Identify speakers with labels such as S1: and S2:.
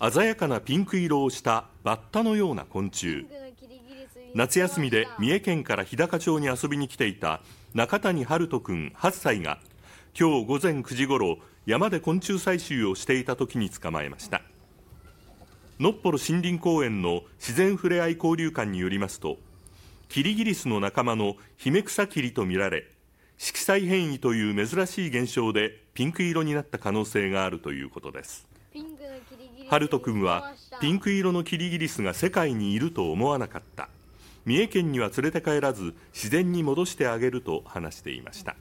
S1: 鮮やかなピンク色をしたバッタのような昆虫。夏休みで三重県から日高町に遊びに来ていた中谷春人君8歳が今日午前9時ごろ山で昆虫採集をしていた時に捕まえました。のっぽろ森林公園の自然ふれあい交流館によりますとキリギリスの仲間のヒメクサキリとみられ色彩変異という珍しい現象でピンク色になった可能性があるということです。ハルト君はピンク色のキリギリスが世界にいると思わなかった。三重県には連れて帰らず自然に戻してあげると話していました。